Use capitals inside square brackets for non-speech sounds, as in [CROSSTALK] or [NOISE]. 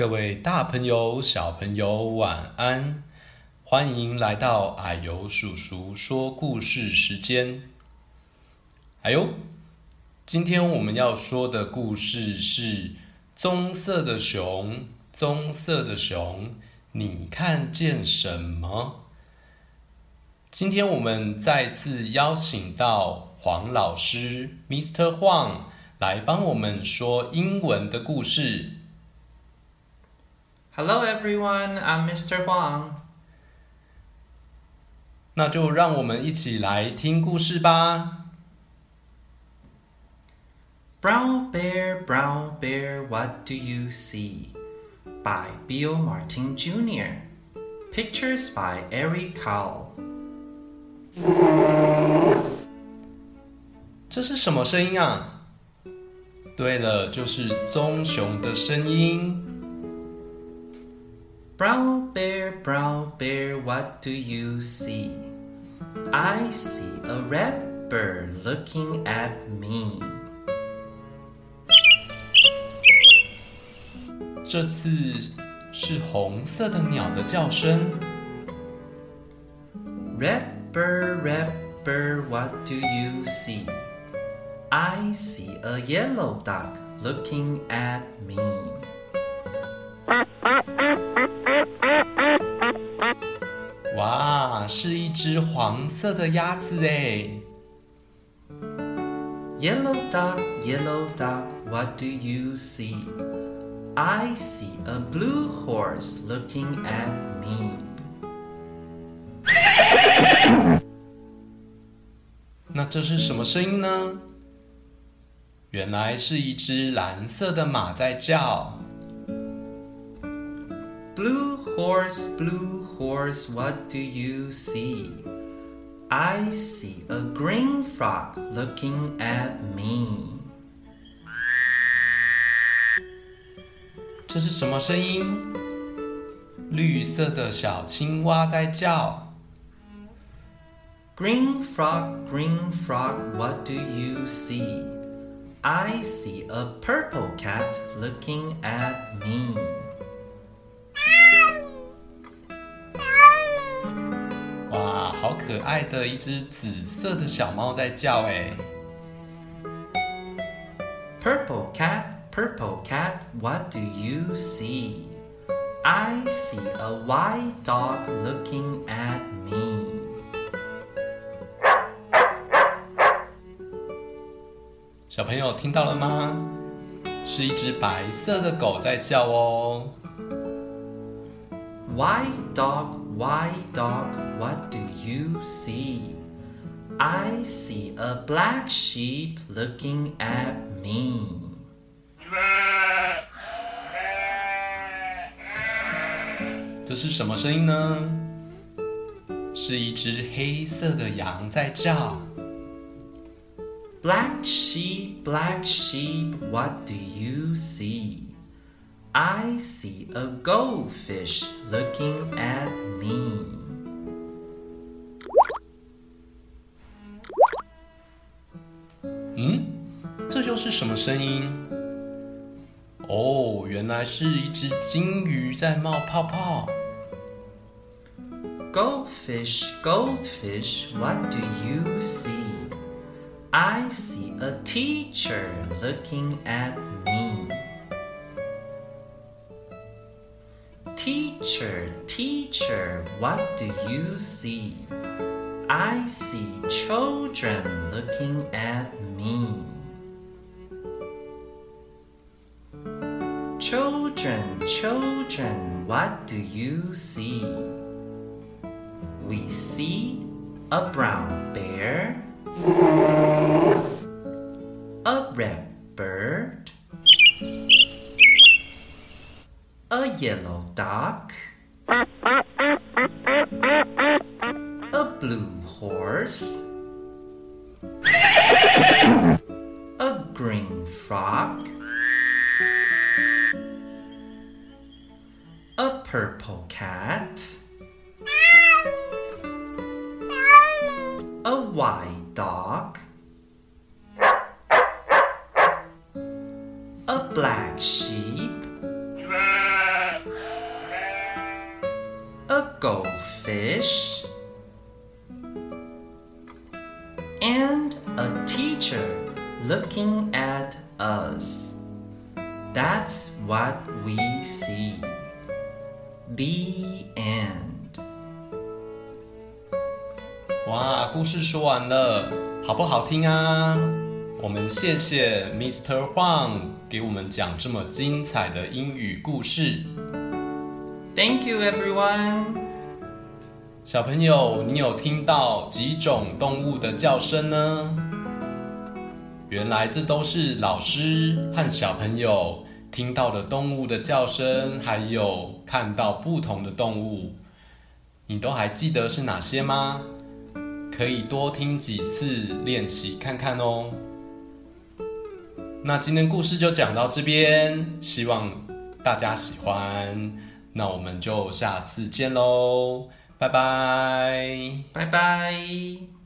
各位大朋友、小朋友，晚安！欢迎来到矮油叔叔说故事时间。哎呦，今天我们要说的故事是棕色的熊。棕色的熊，你看见什么？今天我们再次邀请到黄老师，Mr. Huang，来帮我们说英文的故事。Hello everyone, I'm Mr. Huang. 那就让我们一起来听故事吧。Brown bear, brown bear, what do you see? By Bill Martin Jr. Pictures by Eric Cowell. 这是什么声音啊？对了，就是棕熊的声音。Brown bear, brown bear, what do you see? I see a red bird looking at me. 这次是红色的鸟的叫声。Red bird, red bird, what do you see? I see a yellow duck looking at me. 是一只黄色的鸭子哎！Yellow duck, yellow duck, what do you see? I see a blue horse looking at me. 那这是什么声音呢？原来是一只蓝色的马在叫。Blue horse, blue horse, what do you see? I see a green frog looking at me. 这是什么声音？绿色的小青蛙在叫。Green frog, green frog, what do you see? I see a purple cat looking at me. 可爱的一只紫色的小猫在叫哎！Purple cat, purple cat, what do you see? I see a white dog looking at me. 小朋友听到了吗？是一只白色的狗在叫哦。White dog, white dog, what do you see? I see a black sheep looking at me. [LAUGHS] 这是什么声音呢？是一只黑色的羊在叫。Black sheep, black sheep, what do you see? I see a goldfish looking at me. 嗯，这又是什么声音？哦，原来是一只金鱼在冒泡泡。Goldfish, goldfish, what do you see? I see a teacher looking at me. Teacher, teacher, what do you see? I see children looking at me. Children, children, what do you see? We see a brown bear, a red bird, a yellow duck, a blue horse, a green frog, a purple cat, a white dog, a black sheep, goldfish and a teacher looking at us. That's what we see. The end. 哇，故事说完了，好不好听啊？我们谢谢 Mr. Huang 给我们讲这么精彩的英语故事。 Thank you, everyone. 小朋友，你有听到几种动物的叫声呢？原来这都是老师和小朋友听到的动物的叫声，还有看到不同的动物。你都还记得是哪些吗？可以多听几次练习看看哦。那今天故事就讲到这边，希望大家喜欢。那我们就下次见喽，拜拜。拜拜。